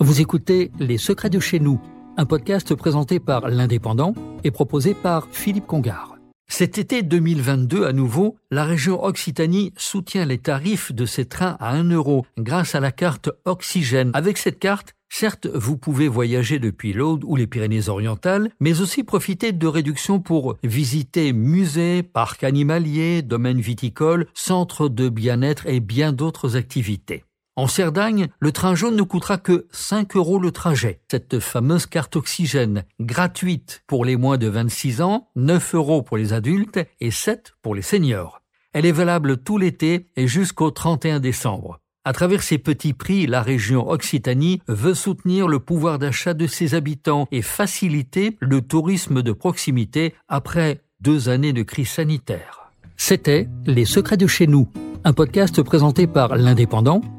Vous écoutez Les Secrets de chez nous, un podcast présenté par l'Indépendant et proposé par Philippe Congard. Cet été 2022, à nouveau, la région Occitanie soutient les tarifs de ses trains à 1 euro grâce à la carte Oxygène. Avec cette carte, certes, vous pouvez voyager depuis l'Aude ou les Pyrénées-Orientales, mais aussi profiter de réductions pour visiter musées, parcs animaliers, domaines viticoles, centres de bien-être et bien d'autres activités. En Cerdagne, le train jaune ne coûtera que 5 euros le trajet. Cette fameuse carte oxygène, gratuite pour les moins de 26 ans, 9 euros pour les adultes et 7 pour les seniors. Elle est valable tout l'été et jusqu'au 31 décembre. À travers ces petits prix, la région Occitanie veut soutenir le pouvoir d'achat de ses habitants et faciliter le tourisme de proximité après deux années de crise sanitaire. C'était Les Secrets de chez nous, un podcast présenté par l'Indépendant